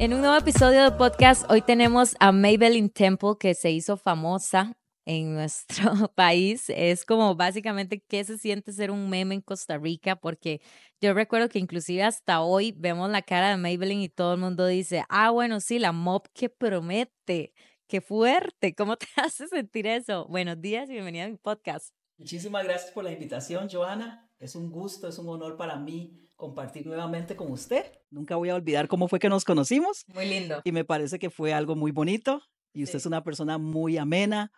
En un nuevo episodio de podcast, hoy tenemos a Maybelline Temple, que se hizo famosa en nuestro país. Es como básicamente qué se siente ser un meme en Costa Rica, porque yo recuerdo que inclusive hasta hoy vemos la cara de Maybelline y todo el mundo dice, ah, bueno, sí, la mob que promete. Qué fuerte, ¿cómo te hace sentir eso? Buenos días y bienvenida a mi podcast. Muchísimas gracias por la invitación, Joana. Es un gusto, es un honor para mí compartir nuevamente con usted. Nunca voy a olvidar cómo fue que nos conocimos. Muy lindo. Y me parece que fue algo muy bonito. Y usted es una persona muy amena,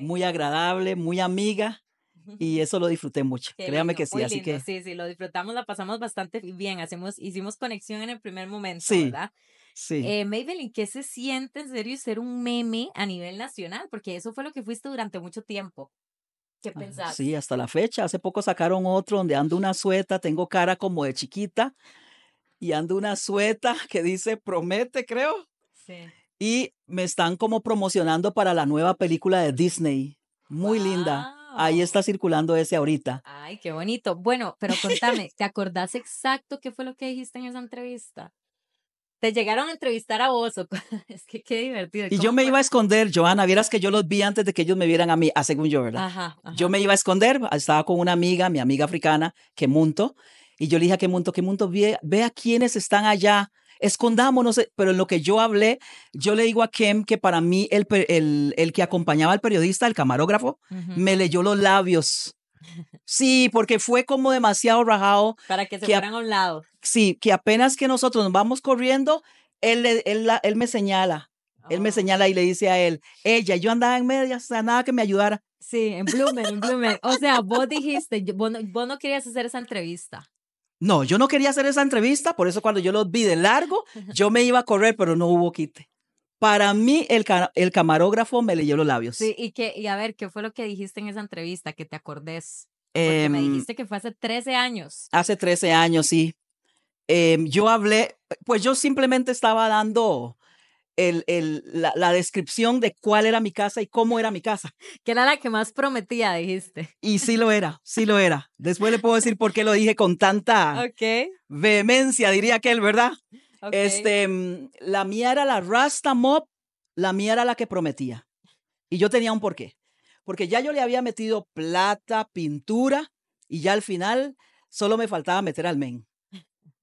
muy agradable, muy amiga. Y eso lo disfruté mucho. Créame que sí, así que. Sí, sí, lo disfrutamos, la pasamos bastante bien. Hacemos, hicimos conexión en el primer momento, sí, ¿verdad? Sí. Eh, Maybelline, ¿qué se siente en serio ser un meme a nivel nacional? Porque eso fue lo que fuiste durante mucho tiempo. ¿Qué ah, pensás? Sí, hasta la fecha. Hace poco sacaron otro donde ando una sueta, tengo cara como de chiquita y ando una sueta que dice promete, creo. Sí. Y me están como promocionando para la nueva película de Disney. Muy linda. Ahí está circulando ese ahorita. Ay, qué bonito. Bueno, pero contame, ¿te acordás exacto qué fue lo que dijiste en esa entrevista? Te llegaron a entrevistar a vos, es que qué divertido. Y yo me iba a esconder, Joana, vieras que yo los vi antes de que ellos me vieran a mí, a según yo, ¿verdad? Ajá, Yo me iba a esconder, estaba con una amiga, mi amiga africana, Kemunto, y yo le dije a Kemunto, Kemunto, ve, ve a quienes están allá, escondámonos, pero en lo que yo hablé, yo le digo a Kem que para mí el, el, el que acompañaba al periodista, el camarógrafo, me leyó los labios. Sí, porque fue como demasiado rajado. Para que se fueran a un lado. Sí, que apenas que nosotros nos vamos corriendo, él, él, él, me señala. Él me oh. señala y le dice a él, ella, yo andaba en media, o sea, nada que me ayudara. Sí, en Blumen, en Blumen. O sea, vos dijiste, vos no, vos no querías hacer esa entrevista. No, yo no quería hacer esa entrevista, por eso cuando yo los vi de largo, yo me iba a correr, pero no hubo quite. Para mí, el, el camarógrafo me leyó los labios. Sí, y, que, y a ver, ¿qué fue lo que dijiste en esa entrevista? Que te acordes. Porque me em, dijiste que fue hace 13 años. Hace 13 años, sí. Em, yo hablé, pues yo simplemente estaba dando el, el, la, la, descripción de cuál era mi casa y cómo era mi casa. Que era la que más prometía, dijiste. Y sí lo era, sí lo era. Después le puedo decir por qué lo dije con tanta vehemencia, diría aquel, ¿verdad? Este, mm, la mía era la Rasta Mob, la mía era la que prometía. Y yo tenía un porqué. Porque ya yo le había metido plata, pintura, y ya al final solo me faltaba meter al men.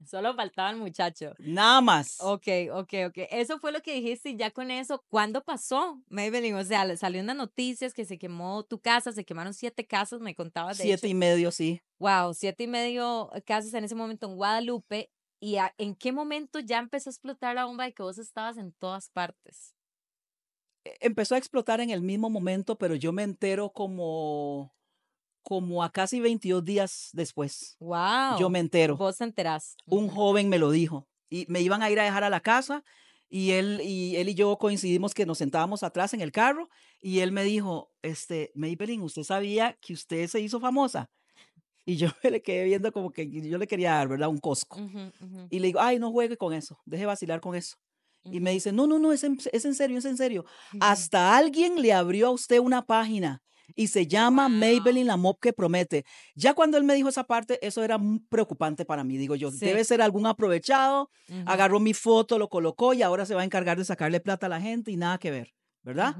Solo faltaba el muchacho. Nada más. Ok, ok, ok. Eso fue lo que dijiste y ya con eso, ¿cuándo pasó, Maybelline? O sea, salió en las noticias que se quemó tu casa, se quemaron siete casas, me contabas de Siete y medio, sí. Wow, siete y medio casas en ese momento en Guadalupe. ¿Y en qué momento ya empezó a explotar la bomba de que vos estabas en todas partes? E, empezó a explotar en el mismo momento, pero yo me entero como, como a casi 22 días después. Wow. Yo me entero. Vos te enterás. Un joven me lo dijo. Y me iban a ir a dejar a la casa y él y él y yo coincidimos que nos sentábamos atrás en el carro y él me dijo, este, Maybelline, ¿usted sabía que usted se hizo famosa? Y yo me le quedé viendo como que yo le quería dar, ¿verdad? Un cosco. Y le digo, ay, no juegue con eso, deje vacilar con eso. Y me dice, no, no, no, es en, es en serio, es en serio. Hasta alguien le abrió a usted una página y se llama Maybelline la mob que promete. Ya cuando él me dijo esa parte, eso era preocupante para mí. Digo yo, debe ser algún aprovechado, agarró mi foto, lo colocó y ahora se va a encargar de sacarle plata a la gente y nada que ver, ¿verdad?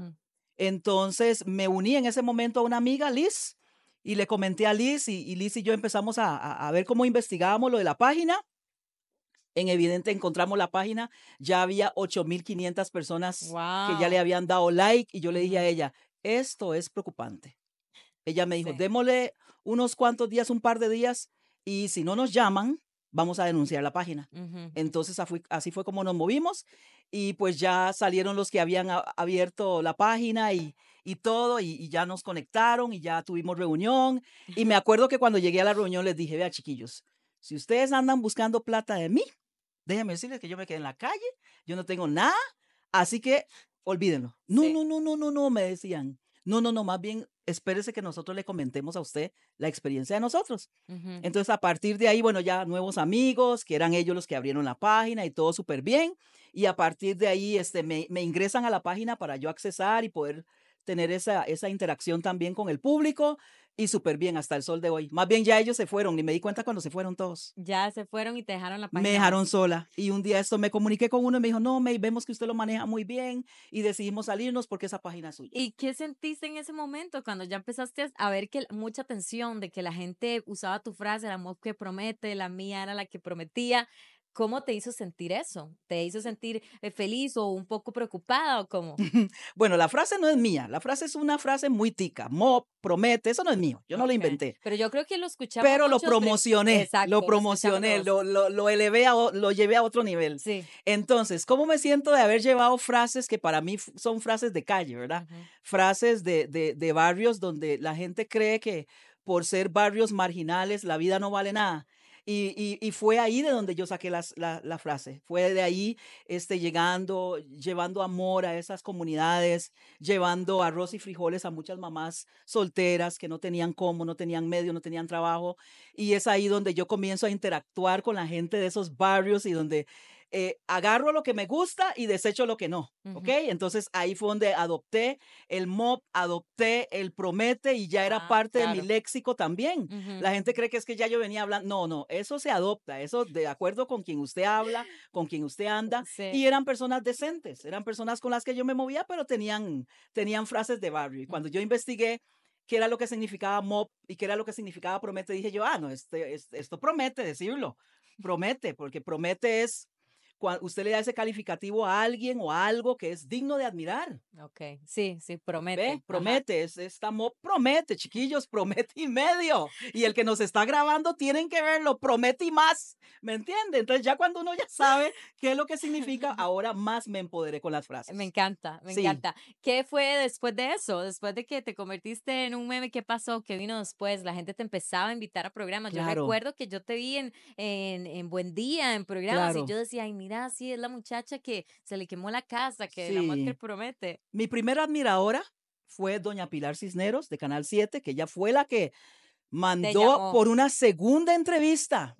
Entonces me uní en ese momento a una amiga, Liz, y le comenté a Liz y, Liz y yo empezamos a, ver cómo investigábamos lo de la página. En evidente encontramos la página, ya había 8.500 personas que ya le habían dado like y yo le dije a ella, esto es preocupante. Ella me dijo, démosle unos cuantos días, un par de días y si no nos llaman, vamos a denunciar la página. Entonces así fue como nos movimos y pues ya salieron los que habían abierto la página y, y todo, y, ya nos conectaron y ya tuvimos reunión. Y me acuerdo que cuando llegué a la reunión les dije, vea chiquillos, si ustedes andan buscando plata de mí, déjenme decirles que yo me quedé en la calle, yo no tengo nada, así que olvídenlo. No, no, no, no, no, no, me decían. No, no, no, más bien espérese que nosotros le comentemos a usted la experiencia de nosotros. Entonces, a partir de ahí, bueno, ya nuevos amigos, que eran ellos los que abrieron la página y todo súper bien. Y a partir de ahí, este, me, me ingresan a la página para yo accesar y poder tener esa, esa interacción también con el público. Y súper bien hasta el sol de hoy. Más bien ya ellos se fueron y me di cuenta cuando se fueron todos. Ya se fueron y te dejaron la página. Me dejaron sola. Y un día esto me comuniqué con uno y me dijo, no, May, vemos que usted lo maneja muy bien y decidimos salirnos porque esa página es suya. ¿Y qué sentiste en ese momento cuando ya empezaste a ver que mucha atención de que la gente usaba tu frase, el amor que promete, la mía era la que prometía? ¿Cómo te hizo sentir eso? ¿Te hizo sentir eh, feliz o un poco preocupada o cómo? bueno, la frase no es mía, la frase es una frase muy tica. Mo promete, eso no es mío, yo no lo inventé. Pero yo creo que lo escuchaba. Pero lo promocioné, Exacto, lo promocioné, lo, lo, lo, elevé, a, lo llevé a otro nivel. Sí. Entonces, ¿cómo me siento de haber llevado frases que para mí son frases de calle, ¿verdad? Frases de, de, de barrios donde la gente cree que por ser barrios marginales la vida no vale nada. Y, y, fue ahí de donde yo saqué las, la, frase. Fue de ahí este, llegando, llevando amor a esas comunidades, llevando arroz y frijoles a muchas mamás solteras que no tenían cómo, no tenían medio, no tenían trabajo. Y es ahí donde yo comienzo a interactuar con la gente de esos barrios y donde eh, agarro lo que me gusta y desecho lo que no, ¿ok? Entonces ahí fue donde adopté el MOP, adopté el promete y ya era ah, parte de mi léxico también. La gente cree que es que ya yo venía hablando, no, no, eso se adopta, eso de acuerdo con quien usted habla, con quien usted anda, y eran personas decentes, eran personas con las que yo me movía, pero tenían, tenían frases de barrio. Y cuando yo investigué, qué era lo que significaba MOP y qué era lo que significaba promete, dije yo, ah, no, este, este esto promete decirlo, promete, porque promete es usted le da ese calificativo a alguien o a algo que es digno de admirar. Ok, sí, sí, promete. Promete, es, estamos, promete, chiquillos, promete y medio. Y el que nos está grabando tienen que verlo, promete y más, ¿me entiende? Entonces ya cuando uno ya sabe qué es lo que significa, ahora más me empoderé con las frases. Me encanta, me encanta. ¿Qué fue después de eso? Después de que te convertiste en un meme, ¿qué pasó? ¿Qué vino después? La gente te empezaba a invitar a programas. Yo recuerdo que yo te vi en, en, Buen Día, en programas, y yo decía, ay, mira, sí, es la muchacha que se le quemó la casa, que la que promete. Mi primera admiradora fue doña Pilar Cisneros de Canal 7, que ella fue la que mandó por una segunda entrevista.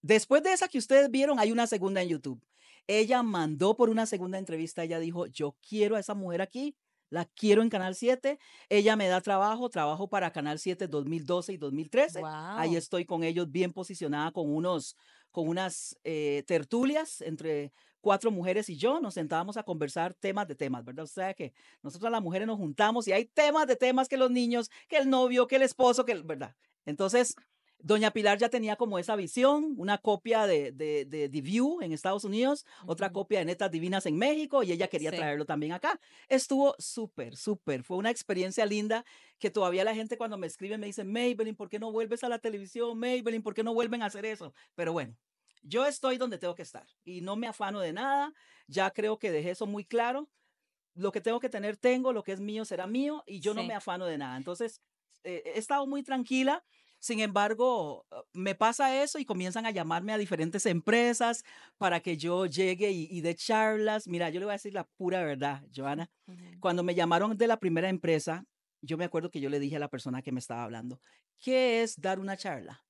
Después de esa que ustedes vieron, hay una segunda en YouTube. Ella mandó por una segunda entrevista, ella dijo, yo quiero a esa mujer aquí, la quiero en Canal 7, ella me da trabajo, trabajo para Canal 7 2012 y 2013. Ahí estoy con ellos bien posicionada con unos con unas eh, tertulias entre cuatro mujeres y yo, nos sentábamos a conversar temas de temas, ¿verdad? O sea que nosotros las mujeres nos juntamos y hay temas de temas que los niños, que el novio, que el esposo, que, ¿verdad? Entonces, Doña Pilar ya tenía como esa visión, una copia de, de, de The View en Estados Unidos, otra copia de Netas Divinas en México y ella quería traerlo también acá. Estuvo súper, súper. Fue una experiencia linda que todavía la gente cuando me escribe me dice, Maybelline, ¿por qué no vuelves a la televisión? Maybelline, ¿por qué no vuelven a hacer eso? Pero bueno, yo estoy donde tengo que estar y no me afano de nada. Ya creo que dejé eso muy claro. Lo que tengo que tener, tengo. Lo que es mío será mío y yo no me afano de nada. Entonces, eh, he estado muy tranquila sin embargo, ah, me pasa eso y comienzan a llamarme a diferentes empresas para que yo llegue y, dé charlas. Mira, yo le voy a decir la pura verdad, Joana. Cuando me llamaron de la primera empresa, yo me acuerdo que yo le dije a la persona que me estaba hablando, ¿qué es dar una charla?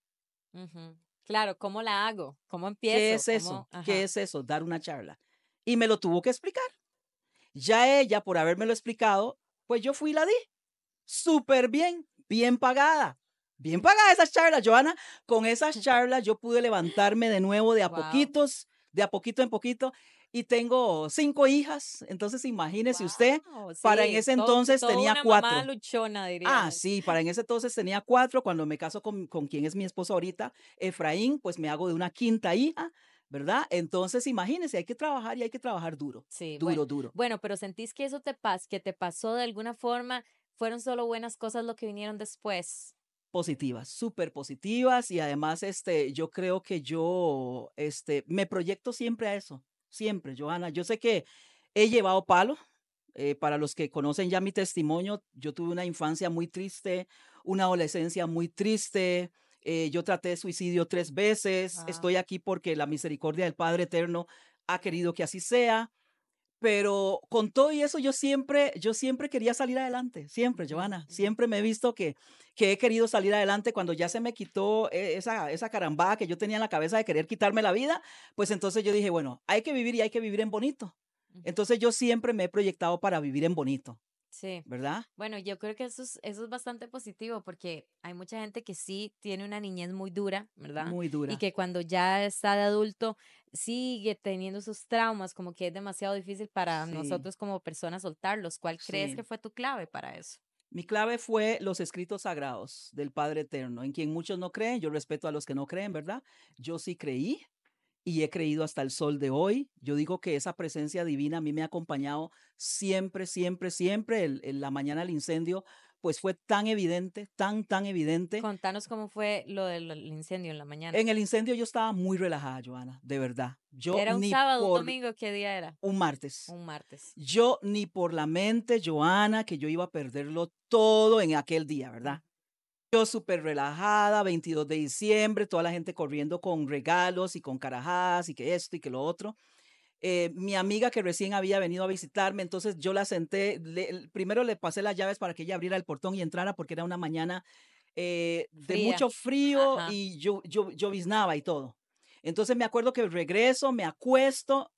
Claro, ¿cómo la hago? ¿Cómo empiezo? ¿Qué es eso? ¿Qué es eso? Dar una charla. Y me lo tuvo que explicar. Ya ella, por habérmelo explicado, pues yo fui y la di. Súper bien, bien pagada bien pagadas esas charlas, Joana. Con esas charlas yo pude levantarme de nuevo de a poquitos, de a poquito en poquito. Y tengo cinco hijas, entonces imagínese usted, para en ese entonces tenía cuatro. Mamá luchona, diría. Ah, sí, para en ese entonces tenía cuatro. Cuando me caso con, con quien es mi esposo ahorita, Efraín, pues me hago de una quinta hija. ¿verdad? Entonces, imagínese, hay que trabajar y hay que trabajar duro. Sí, duro, duro. Bueno, pero sentís que eso te pas que te pasó de alguna forma, fueron solo buenas cosas lo que vinieron después positivas, súper positivas y además este, yo creo que yo este, me proyecto siempre a eso, siempre, Joana. Yo sé que he llevado palo. Eh, para los que conocen ya mi testimonio, yo tuve una infancia muy triste, una adolescencia muy triste. Eh, yo traté suicidio tres veces. Estoy aquí porque la misericordia del Padre Eterno ha querido que así sea. Pero con todo y eso yo siempre, yo siempre quería salir adelante, siempre, Joana. Siempre me he visto que, que he querido salir adelante cuando ya se me quitó e, esa, esa carambada que yo tenía en la cabeza de querer quitarme la vida, pues entonces yo dije, bueno, hay que vivir y hay que vivir en bonito. Entonces yo siempre me he proyectado para vivir en bonito. Sí. ¿verdad? Bueno, yo creo que eso es, eso es bastante positivo porque hay mucha gente que sí tiene una niñez muy dura, ¿verdad? Muy dura. Y que cuando ya está de adulto sigue teniendo sus traumas, como que es demasiado difícil para Sí. nosotros como personas soltarlos. ¿Cuál crees Sí. que fue tu clave para eso? Mi clave fue los escritos sagrados del Padre Eterno, en quien muchos no creen. Yo respeto a los que no creen, ¿verdad? Yo sí creí y he creído hasta el sol de hoy. Yo digo que esa presencia divina a mí me ha acompañado siempre, siempre, siempre. El- el- la mañana del incendio, pues fue tan evidente, tan, tan evidente. Contanos cómo fue lo del el incendio en la mañana. En el incendio yo estaba muy relajada, Joana, de verdad. Yo ¿Era un ni sábado, un por domingo? ¿Qué día era? un martes. Un martes. Yo ni por la mente, Joana, que yo iba a perderlo todo en aquel día, ¿verdad? Yo súper relajada, 22 de diciembre, toda la gente corriendo con regalos y con carajadas y que esto y que lo otro. Eh, mi amiga que recién había venido a visitarme, entonces yo la senté, le- primero le pasé las llaves para que ella abriera el portón y entrara porque era una mañana eh, de mucho frío Ajá. y yo, yo, lloviznaba y todo. Entonces me acuerdo que regreso, me acuesto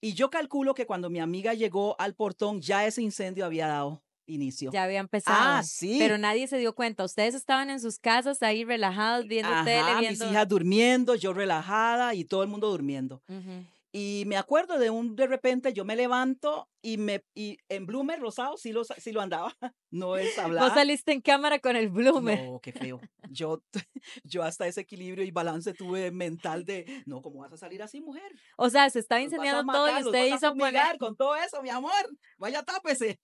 y yo calculo que cuando mi amiga llegó al portón ya ese incendio había dado inicio. Ya había empezado. Ah, sí. Pero nadie se dio cuenta. Ustedes estaban en sus casas ahí relajados, viendo tele, Ajá, viendo. mis hijas durmiendo, yo relajada y todo el mundo durmiendo. Ujú. Y me acuerdo de un, de repente yo me levanto y me, y en Bloomer rosado sí lo, sí lo andaba, no es hablar. Vos saliste en cámara con el Bloomer. No, qué feo. Yo, yo hasta ese equilibrio y balance tuve mental de, no, ¿cómo vas a salir así, mujer? O sea, se estaba incendiando todo y usted hizo poner. con todo eso, mi amor. Vaya, tápese.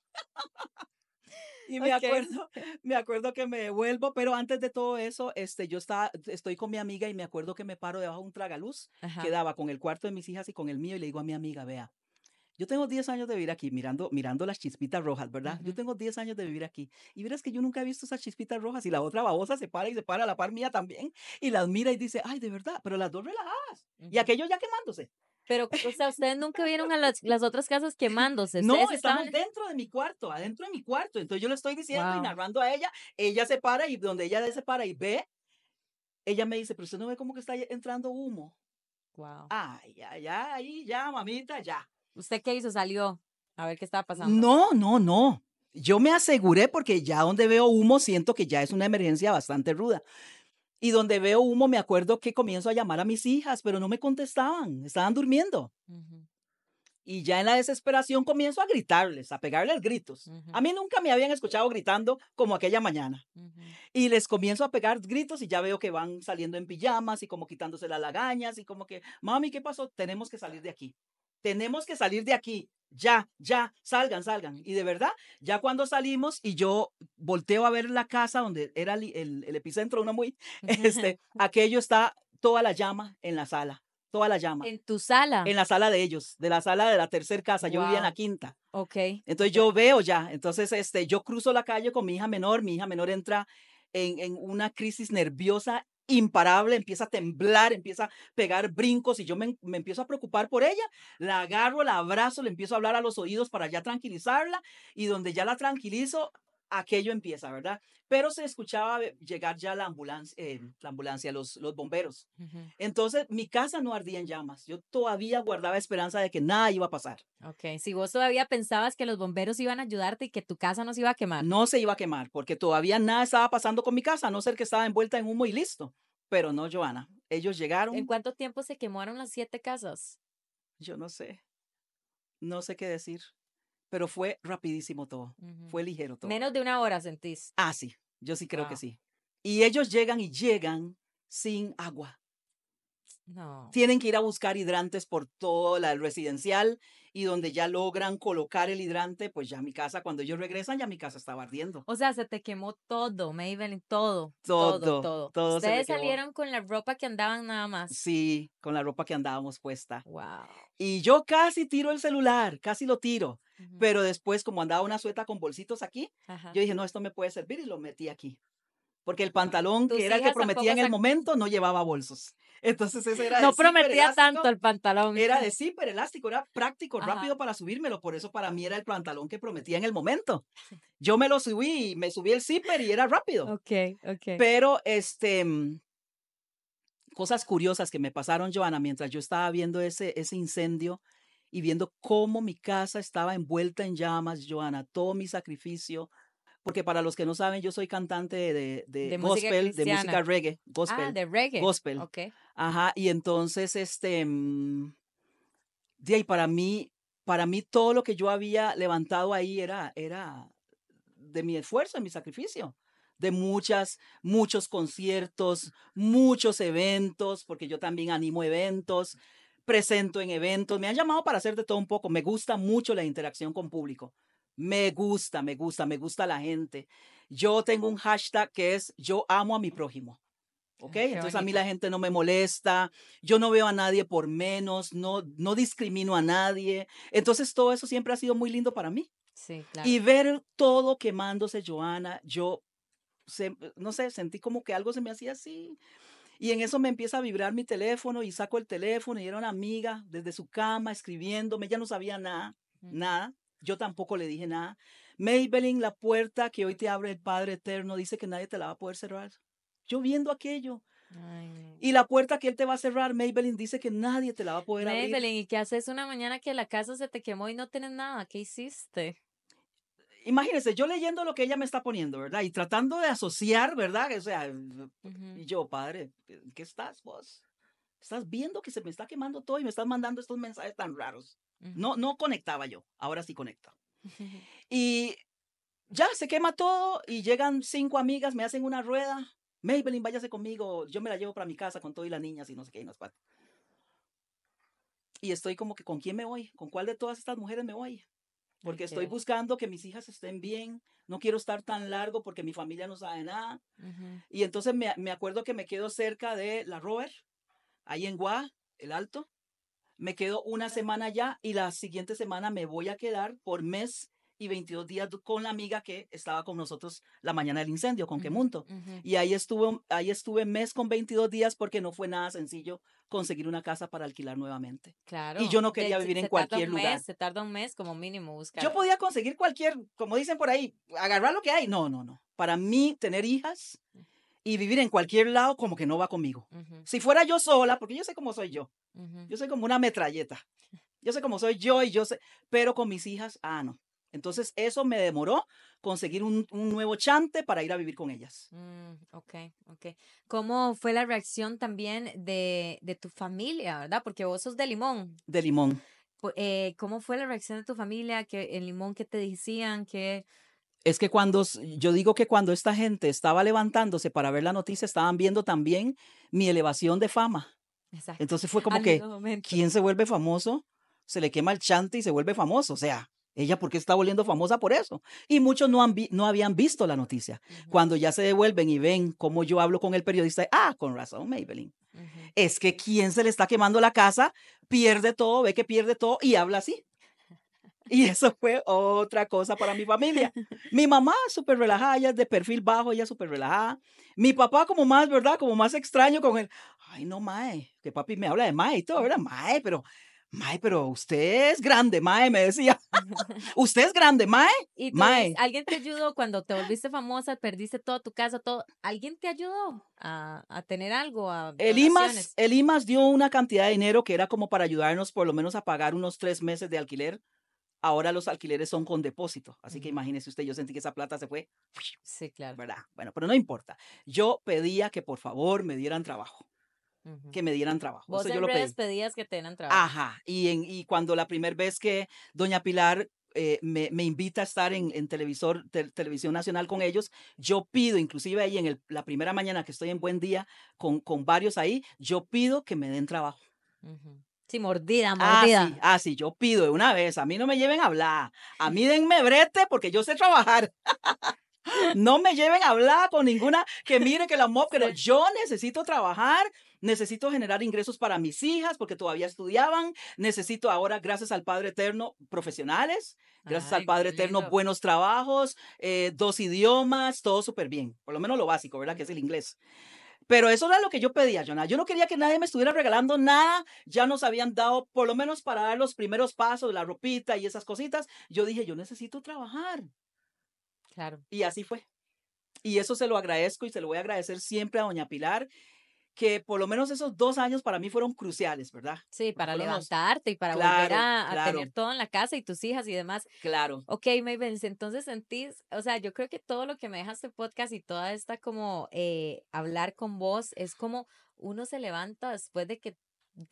Y me Ok. acuerdo, me acuerdo que me devuelvo, pero antes de todo eso, este, yo estaba, estoy con mi amiga y me acuerdo que me paro debajo de un tragaluz Ajá. que daba con el cuarto de mis hijas y con el mío y le digo a mi amiga, vea, yo tengo 10 años de vivir aquí mirando, mirando las chispitas rojas, ¿verdad? Yo Ujú. tengo 10 años de vivir aquí y verás que yo nunca he visto esas chispitas rojas y la otra babosa se para y se para a la par mía también y las mira y dice, ay, de verdad, pero las dos relajadas y Ujú. aquello ya quemándose. Pero, o sea, ustedes nunca vieron a las, las otras casas quemándose. No, estamos estaban. dentro de mi cuarto, adentro de mi cuarto. Entonces yo le estoy diciendo y Wow. narrando a ella, ella se para y donde ella se para y ve, ella me dice, pero usted no ve cómo que está entrando humo. Wow. Ay, ya, ya, ahí, ya, mamita, ya. ¿Usted qué hizo? Salió a ver qué estaba pasando. No, no, no. Yo me aseguré porque ya donde veo humo siento que ya es una emergencia bastante ruda. Y donde veo humo me acuerdo que comienzo a llamar a mis hijas, pero no me contestaban, estaban durmiendo. Y ya en la desesperación comienzo a gritarles, a pegarles gritos. A mí nunca me habían escuchado gritando como aquella mañana. Y les comienzo a pegar gritos y ya veo que van saliendo en pijamas y como quitándose las lagañas y como que, mami, ¿qué pasó? Tenemos que salir de aquí. Tenemos que salir de aquí. Ya, ya, salgan, salgan. Y de verdad, ya cuando salimos y yo volteo a ver la casa donde era el, el- el epicentro, uno muy, este, aquello está toda la llama en la sala, toda la llama. En tu sala. En la sala de ellos, de la sala de la tercer casa. Yo vivía en la Wow. quinta. Ok. Entonces yo veo ya, entonces este, yo cruzo la calle con mi hija menor, mi hija menor entra en, en una crisis nerviosa imparable, empieza a temblar, empieza a pegar brincos y yo me, me empiezo a preocupar por ella, la agarro, la abrazo, le empiezo a hablar a los oídos para ya tranquilizarla y donde ya la tranquilizo, aquello empieza, ¿verdad? Pero se escuchaba llegar ya la ambulancia, eh, la ambulancia, los, los bomberos. Entonces mi casa no ardía en llamas, yo todavía guardaba esperanza de que nada iba a pasar. Ok. Si vos todavía pensabas que los bomberos iban a ayudarte y que tu casa no se iba a quemar. no se iba a quemar, porque todavía nada estaba pasando con mi casa, a no ser que estaba envuelta en humo y listo. Pero no, Joana. Ellos llegaron, ¿En cuánto tiempo se quemaron las siete casas? yo no sé, no sé qué decir, pero fue rapidísimo todo, fue ligero todo. Menos de una hora sentís. Ah, sí, yo sí creo que sí. Y ellos llegan y llegan sin agua. No. Tienen que ir a buscar hidrantes por todo la- el residencial y donde ya logran colocar el hidrante, pues ya mi casa, cuando ellos regresan, ya mi casa estaba ardiendo. O sea, se te quemó todo, Maybelline, todo. Todo, Todo, todo. todo Ustedes salieron con la ropa que andaban nada más. Sí, con la ropa que andábamos puesta. Wow. Y yo casi tiro el celular, casi lo tiro. Ujú, Pero después, como andaba una sueta con bolsitos aquí, ajá. yo dije, no, esto me puede servir y lo metí aquí. Porque el pantalón, Tus que era el que prometía en el momento, no llevaba bolsos. Entonces ese era No prometía elástico, tanto el pantalón. Era de zipper elástico, era práctico, Ajá. rápido para subírmelo. Por eso para mí era el pantalón que prometía en el momento. Yo me lo subí me subí el zipper y era rápido. Ok, ok. Pero, este, mm, cosas curiosas que me pasaron, Joana, mientras yo estaba viendo ese, ese incendio y viendo cómo mi casa estaba envuelta en llamas, Joana, todo mi sacrificio, porque para los que no saben, yo soy cantante de, de, De música gospel, de música reggae, Ah, gospel, de reggae. gospel. Ok. Ajá, y entonces, este, mm, de ahí para mí, para mí todo lo que yo había levantado ahí era, era de mi esfuerzo, de mi sacrificio, de muchas, muchos conciertos, muchos eventos, porque yo también animo eventos, presento en eventos, me han llamado para hacer de todo un poco, me gusta mucho la interacción con público, me gusta, me gusta, me gusta la gente. Yo tengo un hashtag que es yo amo a mi prójimo. ¿Ok? qué Entonces a mí la gente no me molesta, yo no veo a nadie por menos, no, no discrimino a nadie. Entonces todo eso siempre ha sido muy lindo para mí. Sí, claro. Y ver todo quemándose, Joana, yo, se- no sé, sentí como que algo se me hacía así. Y en eso me empieza a vibrar mi teléfono y saco el teléfono y era una amiga desde su cama escribiéndome, ella no sabía nada, nada. Yo tampoco le dije nada. Maybelline, la puerta que hoy te abre el Padre Eterno, dice que nadie te la va a poder cerrar. Yo viendo aquello. Ay. Y la puerta que él te va a cerrar, Maybelline dice que nadie te la va a poder abrir. Maybelline, ¿y qué haces una mañana que la casa se te quemó y no tienes nada? ¿Qué hiciste? Imagínense, yo leyendo lo que ella me está poniendo, ¿verdad? Y tratando de asociar, ¿verdad? O sea, y yo, padre, ¿en ¿qué estás vos? Estás viendo que se me está quemando todo y me estás mandando estos mensajes tan raros. No, no conectaba yo, ahora sí conecta. Ujú. Y ya se quema todo y llegan cinco amigas, me hacen una rueda. Maybelline, váyase conmigo, yo me la llevo para mi casa con todo y las niñas y no sé qué, y. Y estoy como que, ¿con quién me voy? ¿Con cuál de todas estas mujeres me voy? Porque estoy buscando que mis hijas estén bien, no quiero estar tan largo porque mi familia no sabe nada. Y entonces me, me acuerdo que me quedo cerca de la Robert, ahí en Gua, el Alto. Me quedo una semana allá y la siguiente semana me voy a quedar por mes y 22 días con la amiga que estaba con nosotros la mañana del incendio, con Quemunto. ujú. Y ahí estuve, ahí estuve mes con 22 días porque no fue nada sencillo conseguir una casa para alquilar nuevamente. Claro. yo no quería se- vivir en se tarda cualquier un lugar. mes, se tarda un mes como mínimo buscar. Yo podía conseguir cualquier, como dicen por ahí, agarrar lo que hay. No, no, no. Para mí, tener hijas y vivir en cualquier lado como que no va conmigo. Si fuera yo sola, porque yo sé cómo soy yo. Yo soy como una metralleta. Yo sé cómo soy yo y yo sé, pero con mis hijas, ah, no. Entonces eso me demoró conseguir un, un nuevo chante para ir a vivir con ellas. Mm, ok, ok. ¿Cómo fue la reacción también de, de tu familia, verdad? Porque vos sos de Limón. De limón. Eh, ¿Cómo fue la reacción de tu familia? que en Limón qué te decían? que Es que cuando, yo digo que cuando esta gente estaba levantándose para ver la noticia, estaban viendo también mi elevación de fama. Exacto. Entonces fue como Al que. ¿quién se vuelve famoso? Se le quema el chante y se vuelve famoso. O sea, ella, ¿por qué está volviendo famosa por eso? Y muchos no, han vi- no habían visto la noticia. Cuando ya se devuelven y ven cómo yo hablo con el periodista, ah, con razón, Maybelline. Es que quien se le está quemando la casa pierde todo, ve que pierde todo y habla así. Y eso fue otra cosa para mi familia. Mi mamá súper relajada, ella de perfil bajo, ella súper relajada. Mi papá como más, ¿verdad? Como más extraño con él. Ay, no, Mae, que papi me habla de Mae y todo, ¿verdad? Mae, pero, Mae, pero usted es grande, Mae, me decía. usted es grande, Mae. ¿Y tú, Mae. alguien te ayudó cuando te volviste famosa, perdiste toda tu casa, todo? ¿Alguien te ayudó a, a tener algo? A El IMAS, el IMAS dio una cantidad de dinero que era como para ayudarnos por lo menos a pagar unos tres meses de alquiler. Ahora los alquileres son con depósito. Así que Ujú. imagínese usted, yo sentí que esa plata se fue, Sí, claro. ¿verdad? Bueno, pero no importa. Yo pedía que por favor me dieran trabajo, que me dieran trabajo. Vos Eso en yo lo pedí. pedías que te dieran trabajo. Ajá. Y, en, y cuando la primera vez que doña Pilar eh, me, me invita a estar en, en televisor, tel- televisión nacional con ellos, yo pido, inclusive ahí en el- la primera mañana que estoy en Buen Día con, con varios ahí, yo pido que me den trabajo. Ujú. Sí, mordida, Ah, mordida. sí, ah, sí, yo pido de una vez. A mí no me lleven a hablar. A mí denme brete porque yo sé trabajar. No me lleven a hablar con ninguna que mire que la mob, que. Yo necesito trabajar, necesito generar ingresos para mis hijas porque todavía estudiaban. Necesito ahora, gracias al Padre Eterno, profesionales. Gracias Ay, al Padre Eterno, lindo. buenos trabajos, eh, dos idiomas, todo súper bien. Por lo menos lo básico, ¿verdad? Que es el inglés. Pero eso era lo que yo pedía, Jonah. Yo no quería que nadie me estuviera regalando nada. Ya nos habían dado, por lo menos para dar los primeros pasos, la ropita y esas cositas. Yo dije, yo necesito trabajar. Claro. Y así fue. Y eso se lo agradezco y se lo voy a agradecer siempre a doña Pilar, que por lo menos esos dos años para mí fueron cruciales, ¿verdad? Sí, para fueron los- levantarte y para volver Claro, a, a claro. tener todo en la casa y tus hijas y demás. Claro. Ok, Mabel, entonces sentís, o sea, yo creo que todo lo que me deja este podcast y toda esta como eh, hablar con vos es como uno se levanta después de que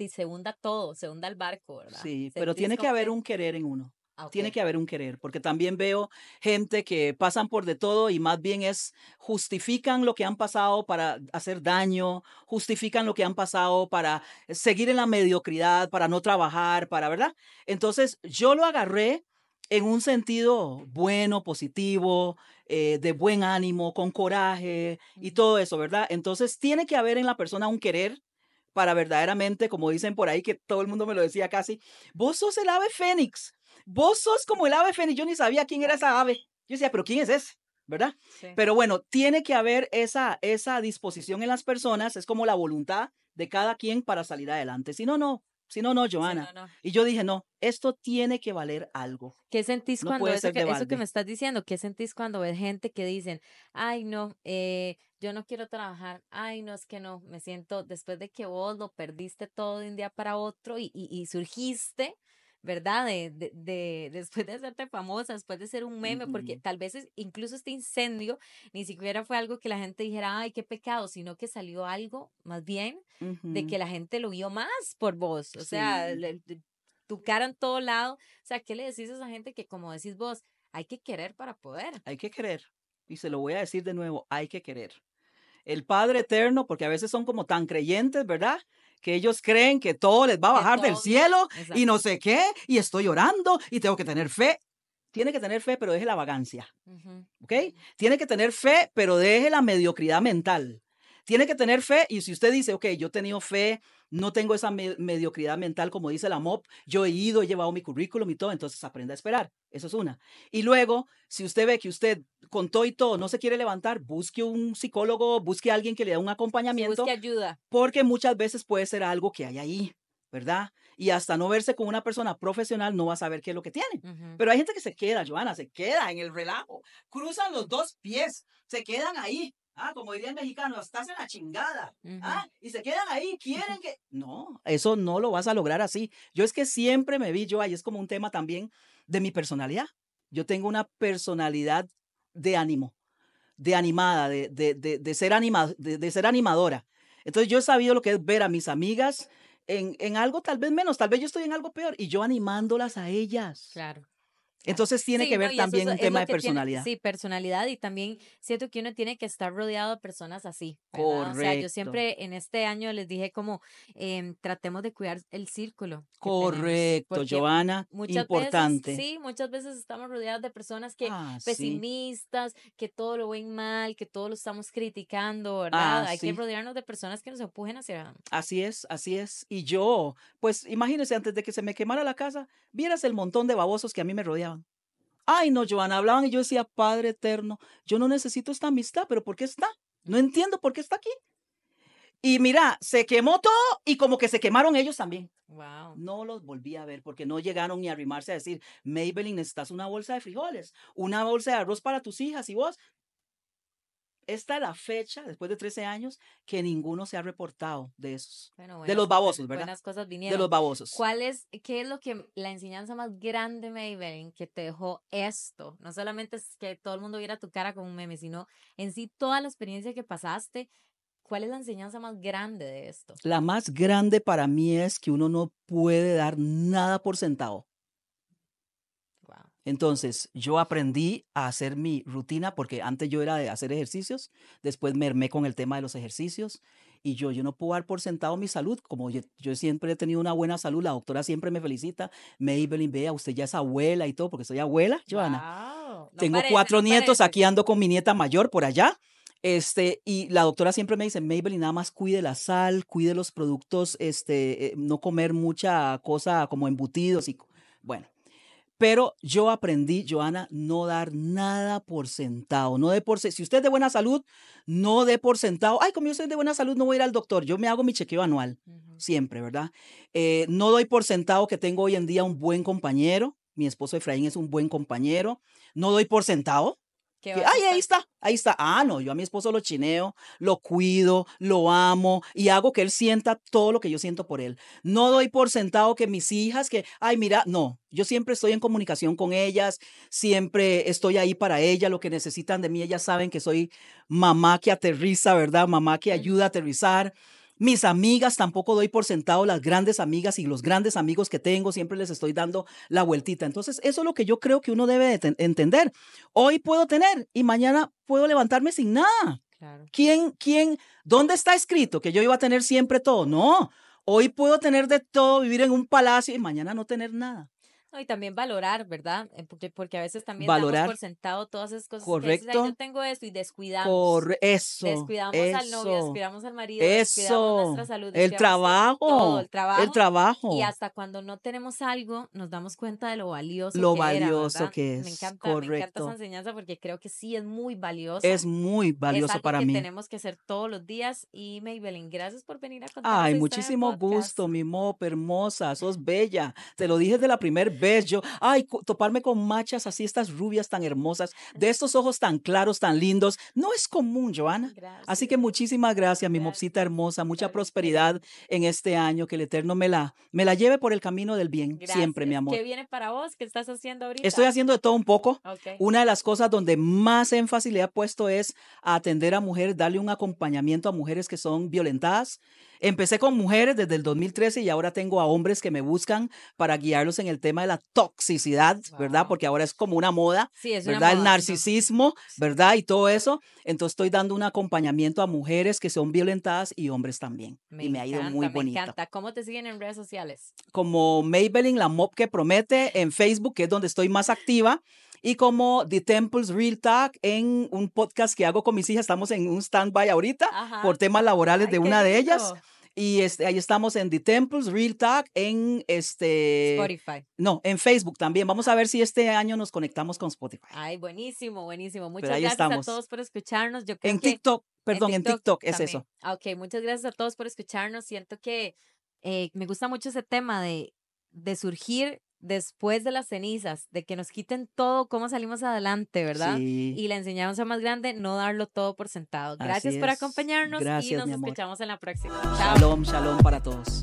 se hunda todo, se hunda el barco, ¿verdad? Sí, pero tiene que haber un querer en uno. Ah, Tiene que haber un querer, porque también veo gente que pasan por de todo y más bien es justifican lo que han pasado para hacer daño, justifican lo que han pasado para seguir en la mediocridad, para no trabajar, para, ¿verdad? Entonces yo lo agarré en un sentido bueno, positivo, eh, de buen ánimo, con coraje y todo eso, ¿verdad? Entonces tiene que haber en la persona un querer para verdaderamente, como dicen por ahí, que todo el mundo me lo decía casi, vos sos el ave fénix, vos sos como el ave fénix, yo ni sabía quién era esa ave, yo decía, pero ¿quién es ese? ¿Verdad? Sí. Pero bueno, tiene que haber esa, esa disposición en las personas, es como la voluntad de cada quien para salir adelante. Si no, no, si no, no, Sí, Joana. no, no. Y yo dije, no, esto tiene que valer algo. ¿Qué sentís No cuando eso que, eso que me estás diciendo? ¿Qué sentís cuando ves gente que dicen, ay, no, eh, yo no quiero trabajar, ay, no, es que no, me siento, después de que vos lo perdiste todo de un día para otro y, y, y surgiste, ¿verdad? De, de, de- después de hacerte famosa, después de ser un meme, porque tal vez es- incluso este incendio ni siquiera fue algo que la gente dijera, ay, qué pecado, sino que salió algo más bien de Ujú. que la gente lo vio más por vos, o sea, Sí. le- le- tu cara en todo lado, o sea, ¿qué le decís a esa gente que como decís vos, hay que querer para poder? Hay que querer. Y se lo voy a decir de nuevo, hay que querer. El Padre Eterno, porque a veces son como tan creyentes, ¿verdad? Que ellos creen que todo les va a bajar del cielo y no sé qué, y estoy orando y tengo que tener fe. Tiene que tener fe, pero deje la vagancia, ¿ok? Tiene que tener fe, pero deje la mediocridad mental. Tiene que tener fe y si usted dice, ok, yo he tenido fe, no tengo esa me- mediocridad mental como dice la MOP, yo he ido, he llevado mi currículum y todo, entonces aprenda a esperar. Eso es una. Y luego, si usted ve que usted con todo y todo no se quiere levantar, busque un psicólogo, busque a alguien que le dé un acompañamiento, busque ayuda. porque muchas veces puede ser algo que hay ahí, ¿verdad? Y hasta no verse con una persona profesional no va a saber qué es lo que tiene. Pero hay gente que se queda, Joana, se queda en el relajo. Cruzan los dos pies, se quedan ahí. Ah, como diría el mexicano, estás en la chingada. Ah, y se quedan ahí, quieren que... No, eso no lo vas a lograr así. Yo es que siempre me vi yo ahí, es como un tema también de mi personalidad. Yo tengo una personalidad de ánimo, de animada, de, de, de, de ser, anima, de, de ser animadora. Entonces yo he sabido lo que es ver a mis amigas en, en algo tal vez menos, tal vez yo estoy en algo peor y yo animándolas a ellas. Claro. Entonces tiene Sí, que no, ver eso también es- un tema de que tiene- personalidad. sí, personalidad y también siento que uno tiene que estar rodeado de personas así. ¿verdad? O sea, yo Correcto. siempre en este año les dije como em, tratemos de cuidar el círculo. que Correcto, Joana, Muchas importante. veces, sí, muchas veces estamos rodeados de personas que Ah, sí. pesimistas, que todo lo ven mal, que todo lo estamos criticando, ¿verdad? Ah, Hay que sí. rodearnos de personas que nos empujen hacia Así es, así es. Y yo, pues imagínese, antes de que se me quemara la casa, vieras el montón de babosos que a mí me rodeaban. Ay, no, Joana, hablaban y yo decía, Padre eterno, yo no necesito esta amistad, pero ¿por qué está? No entiendo por qué está aquí. Y mira, se quemó todo y como que se quemaron ellos también. Wow. No los volví a ver porque no llegaron ni a arrimarse a decir, Maybelline, necesitas una bolsa de frijoles, una bolsa de arroz para tus hijas y vos. Esta es la fecha, después de 13 años, que ninguno se ha reportado de esos, Bueno, de los babosos, ¿verdad? Buenas cosas De vinieron. los babosos. ¿Cuál es, qué es lo que, la enseñanza más grande, Maybelline, que te dejó esto? No solamente es que todo el mundo viera tu cara como un meme, sino en sí toda la experiencia que pasaste. ¿Cuál es la enseñanza más grande de esto? La más grande para mí es que uno no puede dar nada por centavo. Entonces, yo aprendí a hacer mi rutina porque antes yo era de hacer ejercicios, después me con el tema de los ejercicios y yo, yo no puedo dar por sentado mi salud, como yo, yo siempre he tenido una buena salud, la doctora siempre me felicita, Maybelline, vea, usted ya es abuela y todo, porque soy abuela, Joana. Wow. No Tengo parece, cuatro no nietos, parece. aquí ando con mi nieta mayor por allá. Este, y la doctora siempre me dice, Maybelline, nada más cuide la sal, cuide los productos, este, eh, no comer mucha cosa como embutidos y, bueno. Pero yo aprendí, Joana, no dar nada por centavo, no de por si usted es de buena salud, no de por centavo. Ay, como yo soy de buena salud, no voy a ir al doctor. Yo me hago mi chequeo anual siempre, ¿verdad? Eh, no doy por sentado que tengo hoy en día un buen compañero. Mi esposo Efraín es un buen compañero. No doy por sentado ¿Qué que, ay, ahí está, ahí está. Ah, no, yo a mi esposo lo chineo, lo cuido, lo amo y hago que él sienta todo lo que yo siento por él. No doy por sentado que mis hijas, que, ay, mira, no, yo siempre estoy en comunicación con ellas, siempre estoy ahí para ellas, lo que necesitan de mí, ellas saben que soy mamá que aterriza, ¿verdad? Mamá que ayuda a aterrizar. Mis amigas tampoco doy por sentado las grandes amigas y los grandes amigos que tengo, siempre les estoy dando la vueltita. Entonces, eso es lo que yo creo que uno debe de ten- entender. Hoy puedo tener y mañana puedo levantarme sin nada. Claro. ¿Quién, quién, dónde está escrito que yo iba a tener siempre todo? No. Hoy puedo tener de todo, vivir en un palacio y mañana no tener nada. No, y también valorar, ¿verdad? Eh, Porque, porque a veces también Valorar. damos por sentado todas esas cosas. que dices, "Ay, Correcto. yo tengo esto y descuidamos. Corre, eso. Descuidamos al novio, descuidamos al marido, descuidamos Eso. nuestra salud. El descuidamos trabajo. todo, el trabajo. El trabajo. Y hasta cuando no tenemos algo, nos damos cuenta de lo valioso Lo que valioso que Me es, encanta, me encanta correcto. esa enseñanza porque creo que sí es muy valiosa. Es muy Es valioso algo para que mí. tenemos que hacer todos los días. Y Maybelline, gracias por venir a contar Ay, muchísimo gusto, mi mop, hermosa, sos bella. Te lo dije de la primer vez. Yo, ay, toparme con machas así, estas rubias tan hermosas, de estos ojos tan claros, tan lindos, no es común, Joana. Así que Gracias. muchísimas gracias, mi mopsita Gracias. hermosa. Mucha Gracias. prosperidad en este año. Que el Eterno me la, me la lleve por el camino del bien, siempre, mi Gracias. amor. ¿Qué viene para vos? ¿Qué estás haciendo ahorita? Estoy haciendo de todo un poco. Una de las cosas donde más énfasis le he puesto es a atender a mujeres, darle un acompañamiento a mujeres que son violentadas. Empecé con mujeres desde el 2013 y ahora tengo a hombres que me buscan para guiarlos en el tema de la toxicidad, ¿verdad? Wow. Porque ahora es como una moda, Sí, es una ¿verdad? El moda, ¿no? narcisismo, ¿verdad? Y todo eso. Entonces estoy dando un acompañamiento a mujeres que son violentadas y hombres también. y me ha ido muy encanta, bonito Me encanta. ¿Cómo te siguen en redes sociales? como Maybelline, la mop que promete en Facebook, que es donde estoy más activa, y como The Temples Real Talk en un podcast que hago con mis hijas. Estamos en un stand-by ahorita Ajá. por temas laborales Ay, de una de ellas. Y este, ahí estamos en The Temples Real Talk en este... Spotify. No, en Facebook también. Vamos a ver si este año nos conectamos con Spotify. Ay, buenísimo, buenísimo. Muchas ahí gracias estamos. a todos por escucharnos. Yo creo En que TikTok, perdón, en TikTok, es también. eso. Ah, Ok, muchas gracias a todos por escucharnos. Siento que eh, me gusta mucho ese tema de, de surgir después de las cenizas, de que nos quiten todo, cómo salimos adelante, ¿verdad? Sí. Y la enseñanza más grande, no darlo todo por sentado. Gracias por acompañarnos y nos escuchamos en la próxima. Chao. Shalom, shalom para todos.